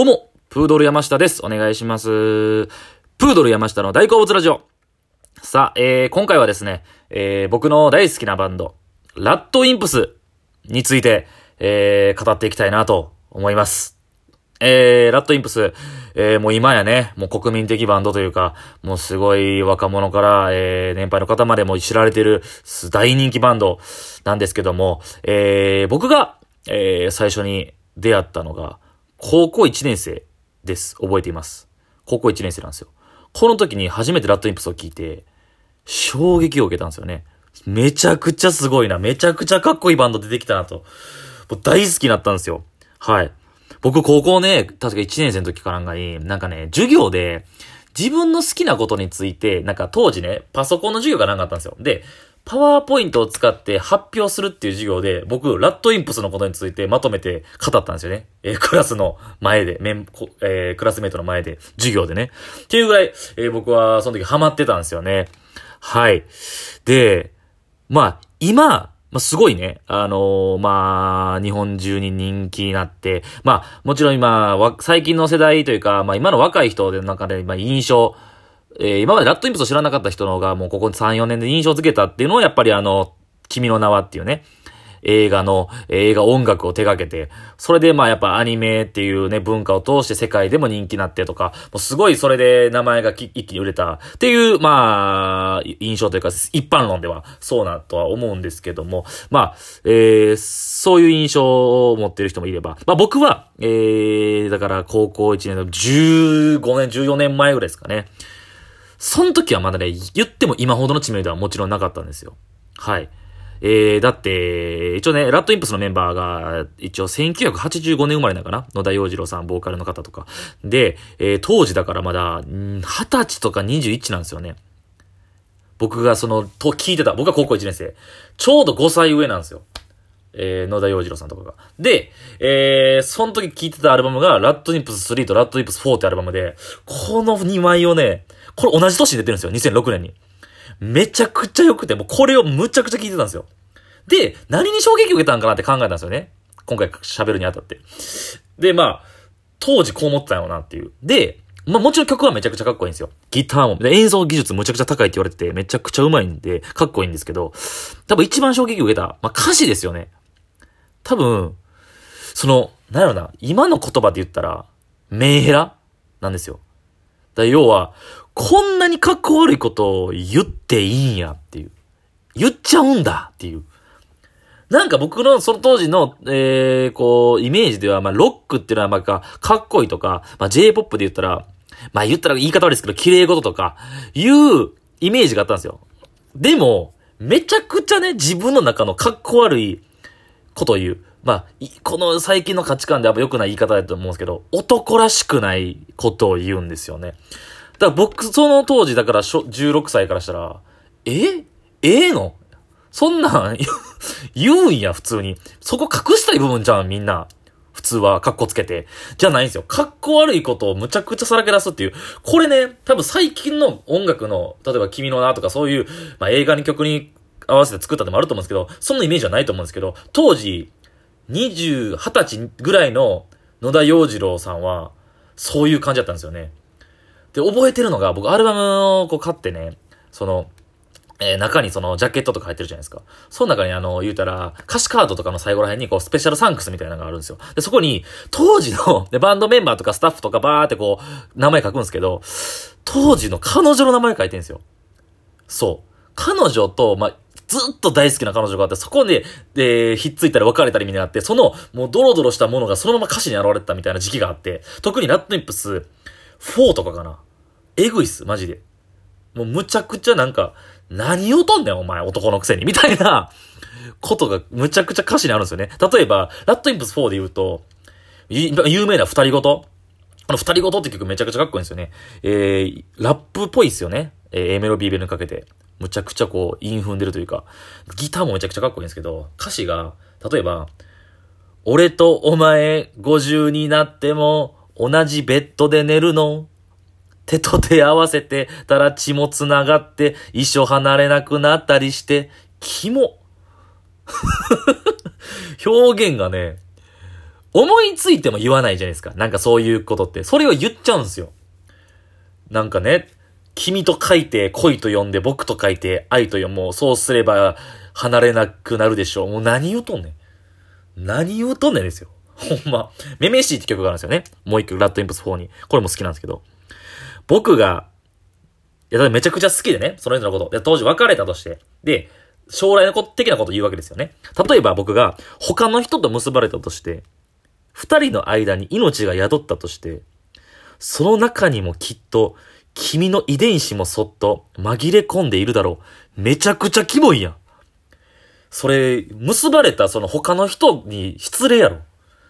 どうも、プードル山下です。お願いします。プードル山下の大好物ラジオ。さあ、えー、今回はですね、えー、僕の大好きなバンド、ラッドインプスについて、えー、語っていきたいなと思います。えー、ラッドインプス、えー、もう今やね、もう国民的バンドというか、もうすごい若者から、えー、年配の方までも知られてる大人気バンドなんですけども、えー、僕が、えー、最初に出会ったのが、高校1年生です。覚えています。高校1年生なんですよ。この時に初めてラッドインプスを聞いて、衝撃を受けたんですよね。めちゃくちゃすごいな。めちゃくちゃかっこいいバンド出てきたなと。もう大好きになったんですよ。はい。僕高校ね、確か1年生の時かなんかに、なんかね、授業で、自分の好きなことについて、なんか当時ね、パソコンの授業がなかったんですよ。で、パワーポイントを使って発表するっていう授業で、僕、ラッドインプスのことについてまとめて語ったんですよね。えークラスの前で、メン、えークラスメイトの前で、授業でね。っていうぐらい、えー僕はその時ハマってたんですよね。はい。で、まあ、今、まあ、すごいね、あのーまあ、日本中に人気になって、まあ、もちろん今、最近の世代というか、まあ、今の若い人の中で、まあ、印象、えー今までラッドインプスを知らなかった人の方が、もうここ3、4年で印象づけたっていうのは、やっぱりあの、君の名はっていうね、映画の、映画音楽を手掛けて、それでまあやっぱアニメっていうね、文化を通して世界でも人気になってとか、もうすごいそれで名前が一気に売れたっていう、まあ、印象というか、一般論ではそうなとは思うんですけども、まあ、えーそういう印象を持ってる人もいれば、まあ僕は、えー、だから高校1年の15年、14年前ぐらいですかね。その時はまだね、言っても今ほどの知名度はもちろんなかったんですよ。はい。えー、だって、一応ね、ラッドインプスのメンバーが、一応1985年生まれなのかな？野田洋次郎さん、ボーカルの方とか。で、えー当時だからまだ、ん20歳とか21なんですよね。僕がその、と聞いてた。僕は高校1年生。ちょうど5歳上なんですよ。えー、野田洋次郎さんとかが。で、えー、その時聴いてたアルバムが、ラッドインプス3とラッドインプス4ってアルバムで、この2枚をね、これ同じ年に出てるんですよ、2006年に。めちゃくちゃ良くて、もうこれをむちゃくちゃ聴いてたんですよ。で、何に衝撃を受けたんかなって考えたんですよね。今回喋るにあたって。で、まあ、当時こう思ってたよなっていう。で、まあもちろん曲はめちゃくちゃかっこいいんですよ。ギターも。で演奏技術むちゃくちゃ高いって言われてて、めちゃくちゃ上手いんで、かっこいいんですけど、多分一番衝撃を受けた、まあ歌詞ですよね。多分、その、なんやろな、今の言葉で言ったら、メンヘラなんですよ。だ要は、こんなにかっこ悪いことを言っていいんやっていう。言っちゃうんだっていう。なんか僕のその当時の、えー、こう、イメージでは、まあ、ロックっていうのは、まあ、かっこいいとか、まあ、J-POP で言ったら、まあ、言ったら言い方悪いですけど、綺麗事とか、いうイメージがあったんですよ。でも、めちゃくちゃね、自分の中のかっこ悪いことを言う。まあ、この最近の価値観では良くない言い方だと思うんですけど、男らしくないことを言うんですよね。だから僕、その当時、だから、16歳からしたら、え？ええの？そんなん、言うんや、普通に。そこ隠したい部分じゃん、みんな。普通は、カッコつけて。じゃないんですよ。カッコ悪いことをむちゃくちゃさらけ出すっていう。これね、多分最近の音楽の、例えば君の名とかそういう、まあ映画に曲に合わせて作ったでもあると思うんですけど、そんなイメージはないと思うんですけど、当時、20、20歳ぐらいの野田洋次郎さんは、そういう感じだったんですよね。で、覚えてるのが、僕アルバムをこう買ってね、その、えー中にそのジャケットとか入ってるじゃないですか。その中にあの、言うたら、歌詞カードとかの最後ら辺にこう、スペシャルサンクスみたいなのがあるんですよ。で、そこに、当時の、バンドメンバーとかスタッフとかバーってこう、名前書くんですけど、当時の彼女の名前書いてるんですよ。そう。彼女と、まあ、ずっと大好きな彼女があって、そこで、で、ひっついたり別れたりみたいになって、その、もうドロドロしたものがそのまま歌詞に現れてたみたいな時期があって、特にラッドインプス4とかかな。えぐいっす、マジで。もうむちゃくちゃなんか、何をとんねんお前男のくせにみたいなことがむちゃくちゃ歌詞にあるんですよね。例えば、ラッドインプス4で言うと、有名な二人ごとこの二人ごとって曲めちゃくちゃかっこいいんですよね。えー、ラップっぽいっすよね。えー、A メロ B メロにかけて。むちゃくちゃこう、韻踏んでるというか、ギターもめちゃくちゃかっこいいんですけど、歌詞が、例えば、俺とお前50になっても同じベッドで寝るの？手と手合わせてたら血も繋がって一生離れなくなったりして、キモ。表現がね、思いついても言わないじゃないですか。なんかそういうことって。それを言っちゃうんですよ。なんかね、君と書いて恋と呼んで僕と書いて愛と読もう。そうすれば離れなくなるでしょう。もう何言うとんねん。何言うとんねんですよ。ほんま。めめしいって曲があるんですよね。もう一曲、ラッドインプス4に。これも好きなんですけど。僕が、いや、めちゃくちゃ好きでね、その人のこと。で、当時別れたとして。で、将来のこと的なこと言うわけですよね。例えば僕が他の人と結ばれたとして、二人の間に命が宿ったとして、その中にもきっと君の遺伝子もそっと紛れ込んでいるだろう。めちゃくちゃキモいやん。それ、結ばれたその他の人に失礼やろ。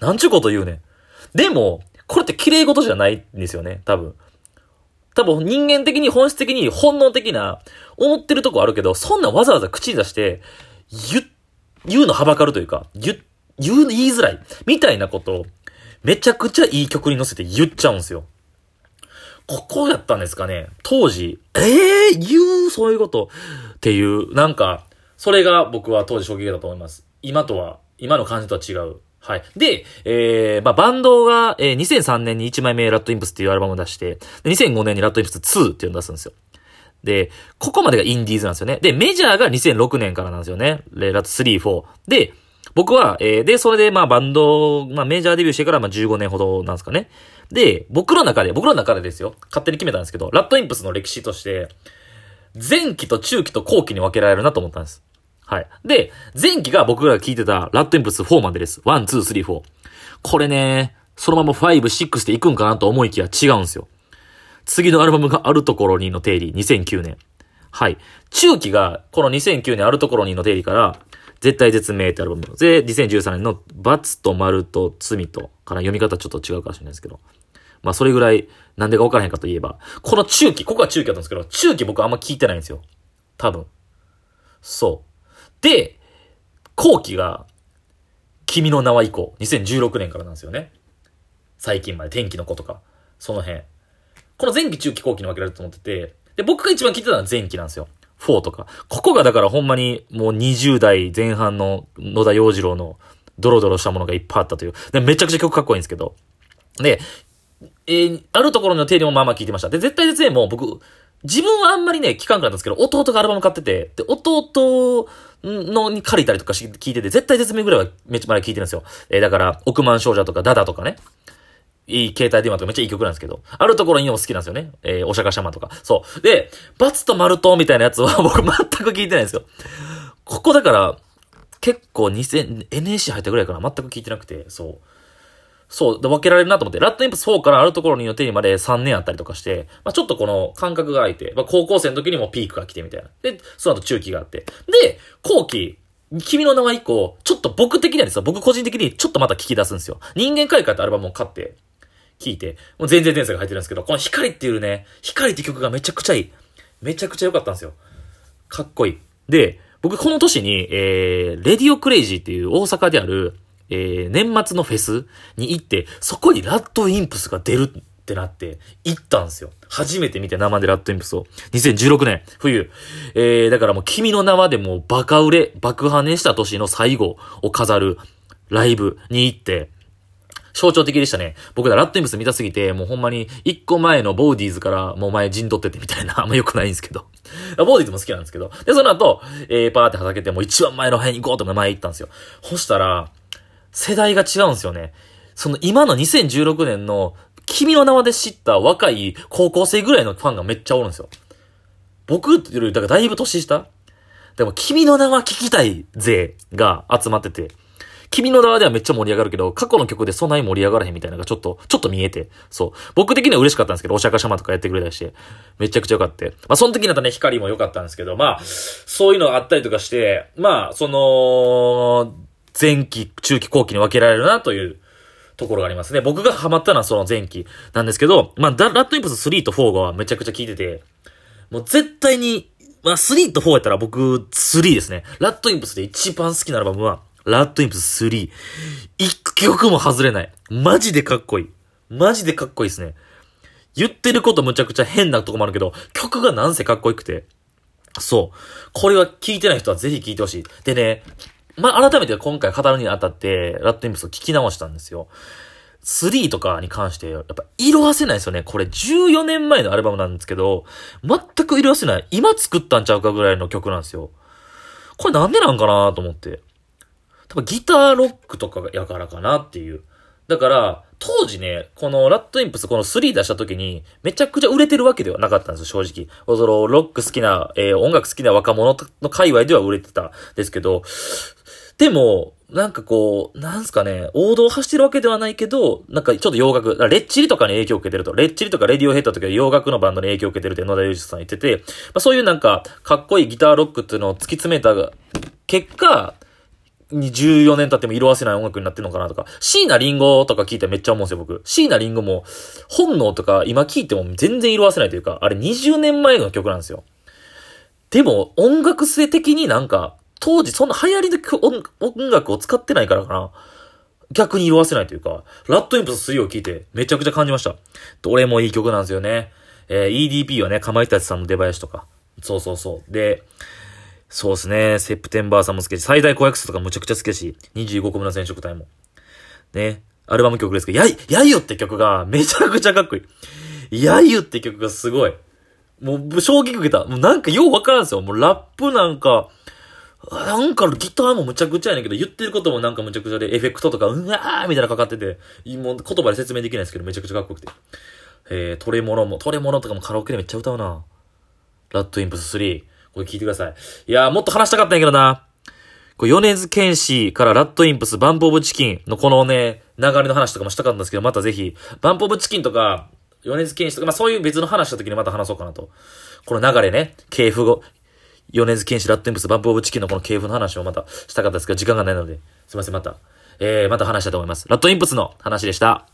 なんちゅうこと言うねん。でも、これって綺麗事じゃないんですよね、多分。多分人間的に本質的に本能的な思ってるとこあるけど、そんなわざわざ口に出して、言、言うのはばかるというか、言、言う、言いづらい。みたいなことを、めちゃくちゃいい曲に乗せて言っちゃうんですよ。ここやったんですかね当時、ええー、言う、そういうこと。っていう、なんか、それが僕は当時衝撃だと思います。今とは、今の感じとは違う。はい。で、えー、まあ、バンドが、えー、2003年に1枚目、ラッドインプスっていうアルバムを出して、2005年にラッドインプス2っていうのを出すんですよ。で、ここまでがインディーズなんですよね。で、メジャーが2006年からなんですよね。レラッド3、4。で、僕は、えー、で、それで、まあ、バンド、まあ、メジャーデビューしてから、まあ、15年ほどなんですかね。で、僕の中で、僕の中でですよ。勝手に決めたんですけど、ラッドインプスの歴史として、前期と中期と後期に分けられるなと思ったんです。はい。で、前期が僕が聞いてたラッドインプス4までです。1、2、3、4。これね、そのまま5、6で行くんかなと思いきや違うんですよ。次のアルバムがあるところにの定理、2009年。はい。中期が、この2009年あるところにの定理から、絶対絶命ってアルバム。で、2013年の罰と丸と罪と、から読み方ちょっと違うかもしれないですけど。まあそれぐらい、なんでか分からへんかといえば、この中期、ここは中期だったんですけど、中期僕あんま聞いてないんですよ。多分。そう。で、後期が、君の名は以降、2016年からなんですよね。最近まで天気の子とか、その辺。この前期、中期、後期に分けられると思ってて、で、僕が一番聞いてたのは前期なんですよ。4とか。ここがだからほんまにもう20代前半の野田洋次郎のドロドロしたものがいっぱいあったという。で、めちゃくちゃ曲かっこいいんですけど。で、えー、あるところの手入れもまあまあ聞いてました。で、絶対絶命もう僕、自分はあんまりね、聞かんかったんですけど、弟がアルバム買ってて、で、弟のに借りたりとかし聞いてて、絶対絶命ぐらいはめっちゃ前聞いてるんですよ。えー、だから、億万少女とかダダとかね。いい携帯電話とかめっちゃいい曲なんですけど、あるところにも好きなんですよね。えー、お釈迦様とか。そう。で、バツとマルトみたいなやつは 僕全く聞いてないんですよ。ここだから、結構2000、NSC 入ったぐらいから全く聞いてなくて、そう。そう、で分けられるなと思って、ラットインプス4からあるところに予定にまで3年あったりとかして、まあちょっとこの感覚が空いて、まあ高校生の時にもピークが来てみたいな。で、その後中期があって。で、後期、君の名は以降、ちょっと僕的にはですよ、僕個人的にちょっとまた聞き出すんですよ。人間開花ってアルバムを買って、聞いて、もう前前前世が入ってるんですけど、この光っていうね、光って曲がめちゃくちゃいい。めちゃくちゃ良かったんですよ。かっこいい。で、僕この年に、えー、 RADIO CRAZY っていう大阪である、えー、年末のフェスに行って、そこに RADWIMPS が出るってなって、行ったんですよ。初めて見て生で RADWIMPS を。2016年、冬。えー、だからもう君の名はでもバカ売れ、爆破ねした年の最後を飾るライブに行って、象徴的でしたね。僕らラッドインプス見たすぎて、もうほんまに一個前のボーディーズからもう前陣取っててみたいな、あんま良くないんですけど。ボーディーズも好きなんですけど。で、その後、えー、パーってはたけて、もう一番前の辺に行こうと前行ったんですよ。そしたら、世代が違うんですよね。その今の2016年の君の名はで知った若い高校生ぐらいのファンがめっちゃおるんですよ。僕ってより、だからだいぶ年下でも君の名は聞きたい勢が集まってて、君の名はではめっちゃ盛り上がるけど、過去の曲でそんなに盛り上がらへんみたいなのがちょっと、ちょっと見えて、そう。僕的には嬉しかったんですけど、お釈迦様とかやってくれたりして、めちゃくちゃ良かった。まあ、その時になったね、光も良かったんですけど、まあ、そういうのがあったりとかして、まあ、その、前期、中期、後期に分けられるなというところがありますね。僕がハマったのはその前期なんですけど、まあ、ラッドインプス3と4がめちゃくちゃ効いてて、もう絶対に、まあ、3と4やったら僕、3ですね。ラッドインプスで一番好きなアルバムは、ラッドインプス3。一曲も外れない。マジでかっこいい。マジでかっこいいですね。言ってることむちゃくちゃ変なとこもあるけど、曲がなんせかっこよくて。そう。これは聞いてない人はぜひ聞いてほしい。でね、まあ、改めて今回語るにあたって、ラッドインプスを聞き直したんですよ。3とかに関して、やっぱ色褪せないですよね。これ14年前のアルバムなんですけど、全く色褪せない。今作ったんちゃうかぐらいの曲なんですよ。これなんでなんかなと思って。多分ギターロックとかやからかなっていう。だから、当時ね、このラッドインプスこの3出した時に、めちゃくちゃ売れてるわけではなかったんですよ、正直。その、ロック好きな、えー、音楽好きな若者の界隈では売れてたんですけど、でも、なんかこう、なんすかね、王道を走ってるわけではないけど、なんかちょっと洋楽、レッチリとかに影響を受けてると、レッチリとかレディオヘッドとか洋楽のバンドに影響を受けてるって野田祐二さん言ってて、まあ、そういうなんか、かっこいいギターロックっていうのを突き詰めた結果、に14年経っても色褪せない音楽になってるのかなとか、椎名林檎とか聞いてめっちゃ思うんですよ、僕。椎名林檎も、本能とか今聞いても全然色褪せないというか、あれ20年前の曲なんですよ。でも、音楽性的になんか、当時そんな流行りの音楽を使ってないからかな。逆に色褪せないというか、ラッドインプス3を聴いてめちゃくちゃ感じました。どれもいい曲なんですよね。えー、EDP はね、かまいたちさんの出囃子とか。そうそうそう。で、そうですね、セプテンバーさんも好きし、最大公約数とかむちゃくちゃ好きだし、25個目の染色体も。ね、アルバム曲ですけど、やい、やゆって曲がめちゃくちゃかっこいい。揶揄って曲がすごい。もう、衝撃受けた。もうなんかようわからんすよ。もうラップなんか、なんかギターもむちゃくちゃやねんけど、言ってることもなんかむちゃくちゃで、エフェクトとか、うわーみたいなかかってて、もう言葉で説明できないですけど、めちゃくちゃかっこよくて。えー、トレモロも、トレモロとかもカラオケでめっちゃ歌うな。 RADWIMPSさん。これ聞いてください。いやー、もっと話したかったんやけどな。これ、米津玄師から RADWIMPS、BUMP OF CHICKEN のこのね、流れの話とかもしたかったんですけど、またぜひ、 BUMP OF CHICKEN とか、米津玄師とか、まあそういう別の話した時にまた話そうかなと。この流れね、系譜後、米津玄師、ラッドインプス、バンプオブチキンのこの系譜の話をまたしたかったですけど、時間がないので、すいません、また、えー、また話したいと思います。ラッドインプスの話でした。